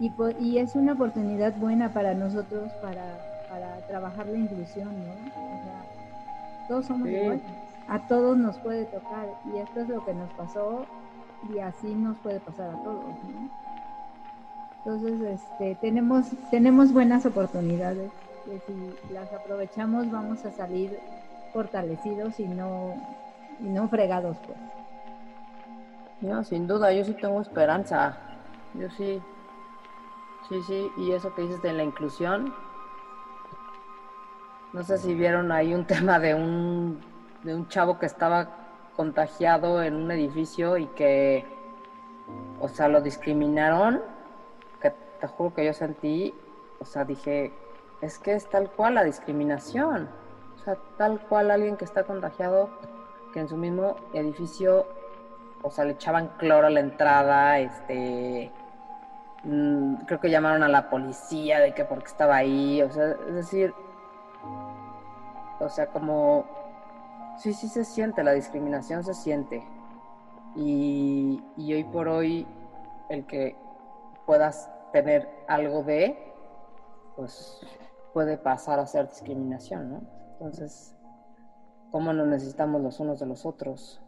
Y, y es una oportunidad buena para nosotros para para trabajar la inclusión, ¿no? O sea, todos somos iguales, a todos nos puede tocar y esto es lo que nos pasó y así nos puede pasar a todos, ¿no? Entonces, este, tenemos, tenemos buenas oportunidades que si las aprovechamos vamos a salir fortalecidos y no, y no fregados, pues. No, sin duda, yo sí tengo esperanza. Yo sí, sí, sí. Y eso que dices de la inclusión, no sé si vieron ahí un tema de un, de un chavo que estaba contagiado en un edificio y que, o sea, lo discriminaron, que te juro que yo sentí, o sea, dije, es que es tal cual la discriminación. O sea, tal cual alguien que está contagiado, que en su mismo edificio, o sea, le echaban cloro a la entrada, este, mm, creo que llamaron a la policía de que porque estaba ahí, o sea, es decir, o sea, como, sí, sí se siente, la discriminación se siente. Y, y hoy por hoy, el que puedas tener algo de, pues puede pasar a ser discriminación, ¿no? Entonces, ¿cómo nos necesitamos los unos de los otros?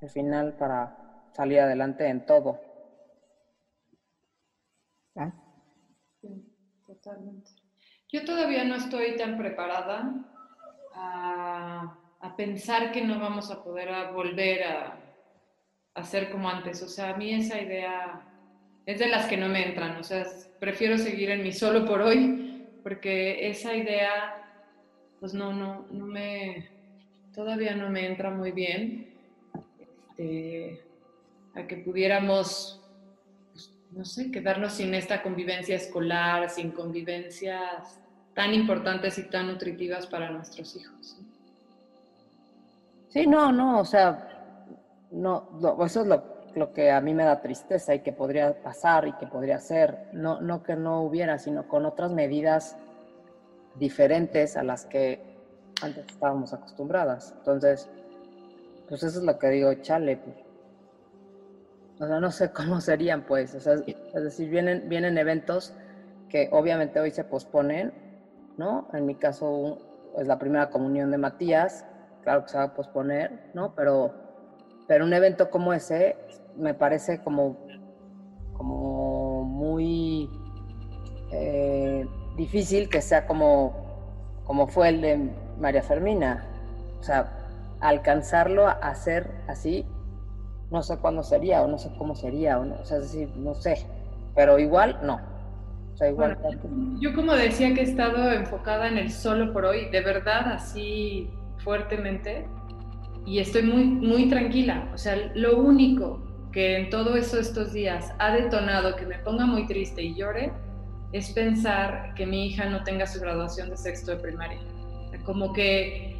Al final, para salir adelante en todo. Sí, totalmente. Yo todavía no estoy tan preparada a, pensar que no vamos a poder volver a, ser como antes. O sea, a mí esa idea es de las que no me entran. O sea, prefiero seguir en mi solo por hoy, porque esa idea, pues no, no, no me, todavía no me entra muy bien. Este, a que pudiéramos, pues, no sé, quedarnos sin esta convivencia escolar, sin convivencias tan importantes y tan nutritivas para nuestros hijos. Sí, no, no, o sea, no, no eso es lo, lo, que a mí me da tristeza y que podría pasar y que podría ser, no, no que no hubiera, sino con otras medidas diferentes a las que antes estábamos acostumbradas. Entonces, pues eso es lo que digo, chale, pues, o sea, no sé cómo serían, pues, o sea, es decir, vienen, vienen eventos que obviamente hoy se posponen, ¿no? En mi caso es la primera comunión de Matías, claro que se va a posponer, ¿no? Pero, pero un evento como ese me parece como, como muy eh, difícil que sea como, como fue el de María Fermina. O sea, alcanzarlo a hacer así, no sé cuándo sería o no sé cómo sería, o, no, o sea, es decir, no sé, pero igual no. O sea, igual bueno, yo como decía que he estado enfocada en el solo por hoy, de verdad, así fuertemente, y estoy muy, muy tranquila. O sea, lo único que en todo eso estos días ha detonado que me ponga muy triste y llore es pensar que mi hija no tenga su graduación de sexto de primaria. Como que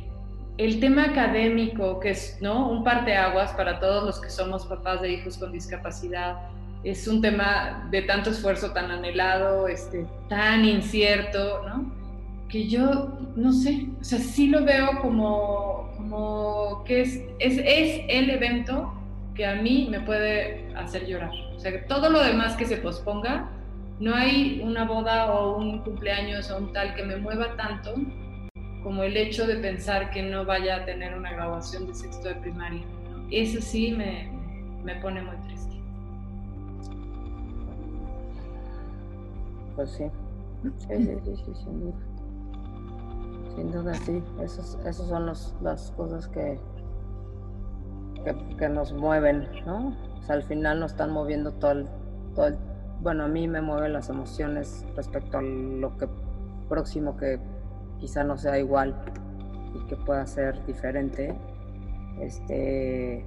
el tema académico, que es ¿no? un parteaguas para todos los que somos papás de hijos con discapacidad, es un tema de tanto esfuerzo, tan anhelado, este, tan incierto, ¿no? que yo, no sé, o sea, sí lo veo como, como que es, es, es el evento que a mí me puede hacer llorar. O sea, que todo lo demás que se posponga, no hay una boda o un cumpleaños o un tal que me mueva tanto como el hecho de pensar que no vaya a tener una graduación de sexto de primaria. Eso sí me, me pone muy triste. Pues sí. Sí, sí, sí, sí, sin duda. Sin duda, sí. Esos, esos son los, las cosas que, que, que, nos mueven, ¿no? O sea, al final nos están moviendo todo el, todo el... Bueno, a mí me mueven las emociones respecto a lo que próximo que quizá no sea igual y que pueda ser diferente. Este,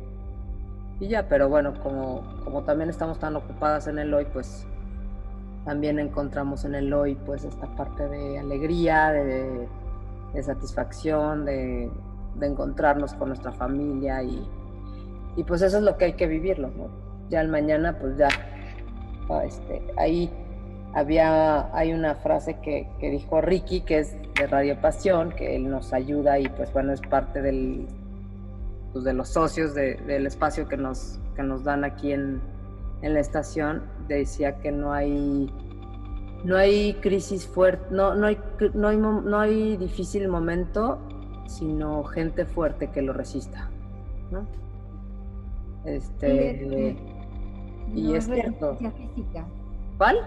y ya, pero bueno, como, como también estamos tan ocupadas en el hoy, pues también encontramos en el hoy pues esta parte de alegría, de, satisfacción, de, encontrarnos con nuestra familia y, y, pues eso es lo que hay que vivirlo, ¿no? Ya el mañana pues ya, este, ahí había, hay una frase que, dijo Ricky, que es de Radio Pasión, que él nos ayuda y pues bueno, es parte del, pues, de los socios de, del espacio que nos, que nos dan aquí en, en, la estación, decía que no hay, no hay crisis fuerte, no, no, hay, no, hay, no hay difícil momento, sino gente fuerte que lo resista. ¿no? Este, y no es cierto. Física. ¿Cuál?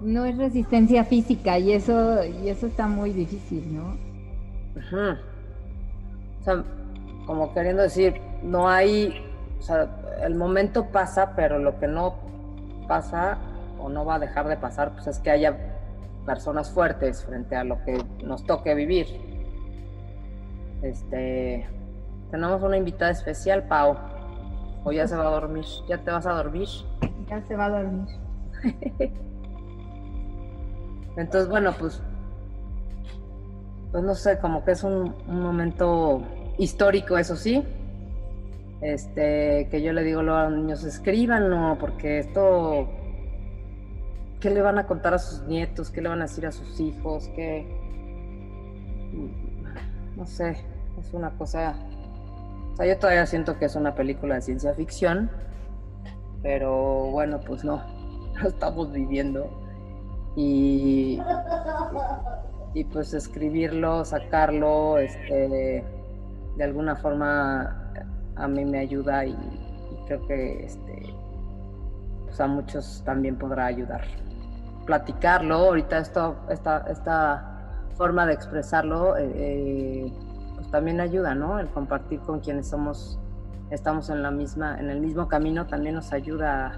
no es resistencia física y eso, y eso está muy difícil, ¿no? Ajá. O sea, como queriendo decir, no hay o sea, el momento pasa, pero lo que no pasa o no va a dejar de pasar, pues es que haya personas fuertes frente a lo que nos toque vivir. Este, tenemos una invitada especial, Pau. O ya se va a dormir. ¿Ya te vas a dormir? Ya se va a dormir. Entonces, bueno, pues, pues no sé, como que es un, un momento histórico, eso sí. Este, que yo le digo a los niños, escríbanlo, porque esto, ¿qué le van a contar a sus nietos? ¿Qué le van a decir a sus hijos? ¿Qué? No sé, es una cosa... O sea, yo todavía siento que es una película de ciencia ficción, pero bueno, pues no, lo estamos viviendo. Y, y pues escribirlo, sacarlo, este, de alguna forma a mí me ayuda y, creo que este, pues a muchos también podrá ayudar. Platicarlo, ahorita esto, esta, esta forma de expresarlo, eh, eh, pues también ayuda, ¿no? El compartir con quienes somos, estamos en la misma, en el mismo camino, también nos ayuda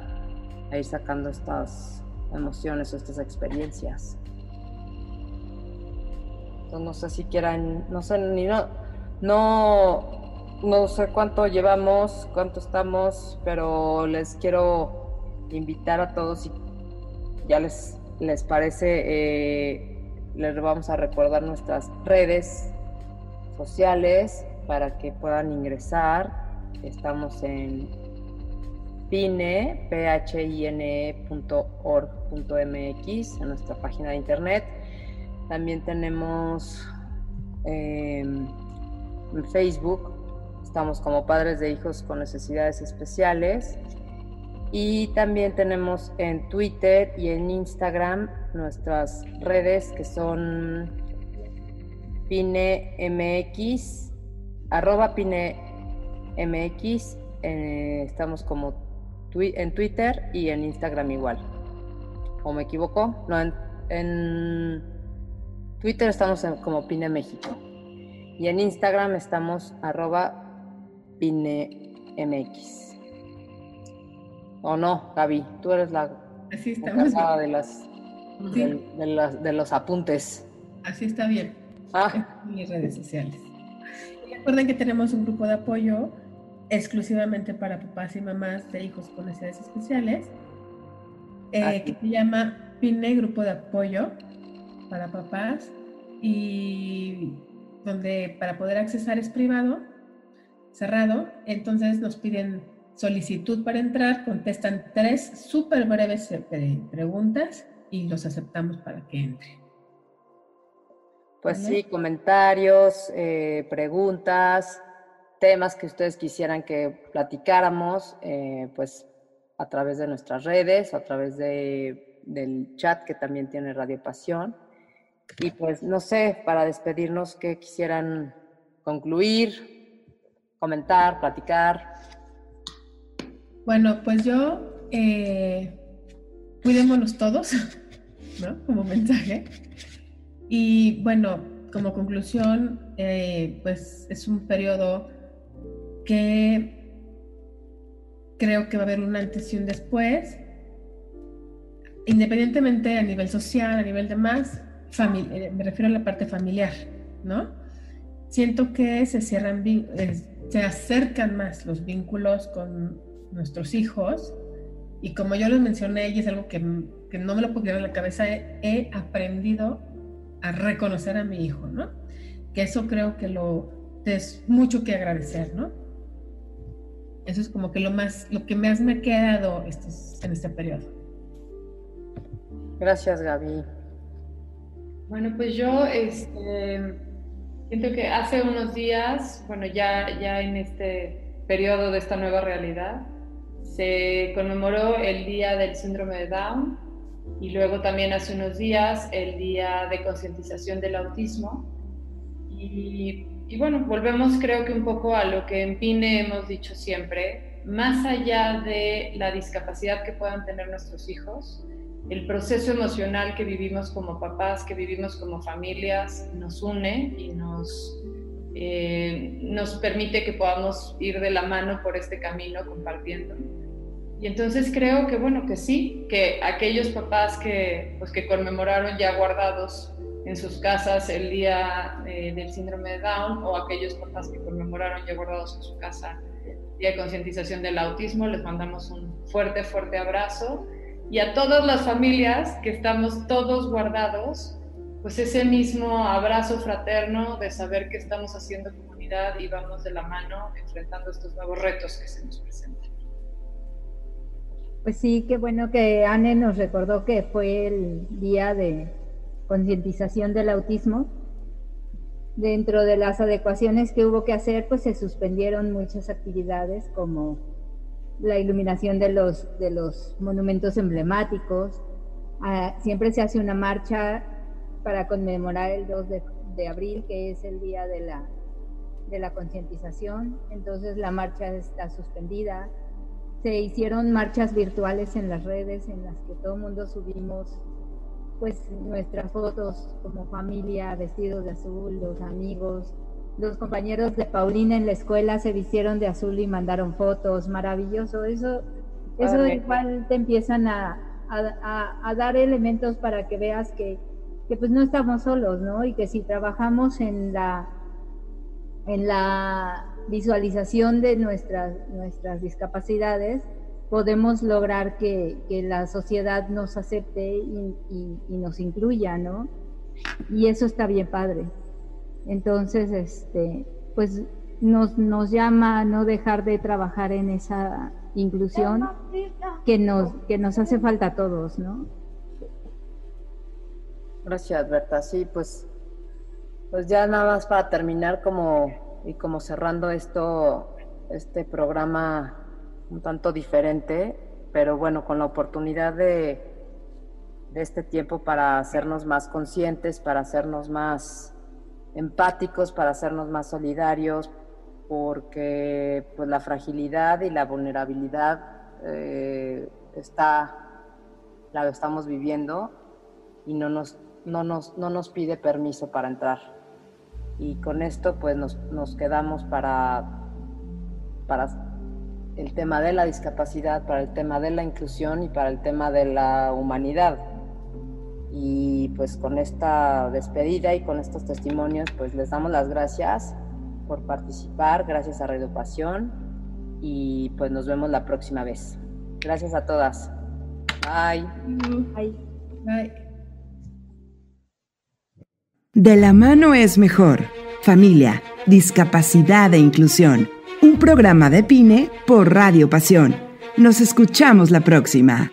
a, ir sacando estas emociones o estas experiencias. Entonces, no sé si quieran, no sé, ni no, no no sé cuánto llevamos, cuánto estamos, pero les quiero invitar a todos y ya les, les parece, eh, les vamos a recordar nuestras redes sociales para que puedan ingresar. Estamos en pine, phine.org.mx, en nuestra página de internet. También tenemos em, en Facebook Estamos como padres de hijos con necesidades especiales. Y también tenemos en Twitter y en Instagram nuestras redes que son PineMX, arroba PineMX. Eh, estamos como en Twitter y en Instagram igual. ¿O me equivoco? No, en, Twitter estamos como Pine México. Y en Instagram estamos arroba Pine MX. ¿O no, Gaby? Tú eres la Así encargada de las, de, los apuntes. Así está bien. Ah. En mis redes sociales. recuerden que tenemos un grupo de apoyo exclusivamente para papás y mamás de hijos con necesidades especiales, eh, que se llama PINE Grupo de Apoyo para Papás, y donde para poder accesar es privado, cerrado, entonces nos piden solicitud para entrar, contestan tres súper breves preguntas y los aceptamos para que entre. Pues sí, comentarios, eh, preguntas, temas que ustedes quisieran que platicáramos, eh, pues a través de nuestras redes, a través de, del chat que también tiene Radio Pasión. Y pues no sé, para despedirnos, ¿qué quisieran concluir? Comentar, platicar? Bueno, pues yo, eh, cuidémonos todos, ¿no? Como mensaje. Y bueno, como conclusión, eh, pues es un periodo que creo que va a haber un antes y un después, independientemente a nivel social, a nivel de más, eh, me refiero a la parte familiar, ¿no? Siento que se cierran, se acercan más los vínculos con nuestros hijos. Y como yo les mencioné, y es algo que, que no me lo puedo en la cabeza, he, aprendido a reconocer a mi hijo, ¿no? Que eso creo que lo es mucho que agradecer, ¿no? Eso es como que lo más, lo que más me ha quedado en este periodo. Gracias, Gaby. Bueno, pues yo, este, Siento que hace unos días, bueno, ya, ya en este periodo de esta nueva realidad, se conmemoró el Día del Síndrome de Down y luego también hace unos días el Día de Concientización del Autismo. Y, y, bueno, volvemos creo que un poco a lo que en PINE hemos dicho siempre, más allá de la discapacidad que puedan tener nuestros hijos, el proceso emocional que vivimos como papás, que vivimos como familias, nos une y nos, eh, nos permite que podamos ir de la mano por este camino compartiendo. Y entonces creo que, bueno, que sí, que aquellos papás que, pues, que conmemoraron ya guardados en sus casas el día eh, del síndrome de Down o aquellos papás que conmemoraron ya guardados en su casa el día de concientización del autismo, les mandamos un fuerte, fuerte abrazo. Y a todas las familias que estamos todos guardados, pues ese mismo abrazo fraterno de saber que estamos haciendo comunidad y vamos de la mano enfrentando estos nuevos retos que se nos presentan. Pues sí, qué bueno que Anne nos recordó que fue el día de concientización del autismo. Dentro de las adecuaciones que hubo que hacer, pues se suspendieron muchas actividades como la iluminación de los, de los monumentos emblemáticos. Ah, siempre se hace una marcha para conmemorar el 2 de, abril, que es el día de la, de la concientización. Entonces la marcha está suspendida. Se hicieron marchas virtuales en las redes en las que todo el mundo subimos pues nuestras fotos como familia vestidos de azul, los amigos, los compañeros de Paulina en la escuela se vistieron de azul y mandaron fotos, maravilloso. Eso, eso igual te empiezan a, a, dar elementos para que veas que que pues no estamos solos, ¿no? Y que si trabajamos en la, en la visualización de nuestras, nuestras discapacidades, podemos lograr que, la sociedad nos acepte y, nos incluya, ¿no? Y eso está bien padre. Entonces, este, pues nos, nos llama a no dejar de trabajar en esa inclusión que nos, que nos hace falta a todos, ¿no? Gracias, Berta. Sí, pues, pues ya nada más para terminar como y como cerrando esto, este programa un tanto diferente, pero bueno, con la oportunidad de, de este tiempo para hacernos más conscientes, para hacernos más empáticos, para hacernos más solidarios, porque pues la fragilidad y la vulnerabilidad eh, está, la estamos viviendo y no nos no nos, no nos pide permiso para entrar. Y con esto pues nos, nos quedamos para, para el tema de la discapacidad, para el tema de la inclusión y para el tema de la humanidad. Y pues con esta despedida y con estos testimonios pues les damos las gracias por participar, gracias a Reeducación y pues nos vemos la próxima vez. Gracias a todas. Bye. Bye. Bye. De la mano es mejor. Familia, discapacidad e inclusión. Un programa de Pine por Radio Pasión. Nos escuchamos la próxima.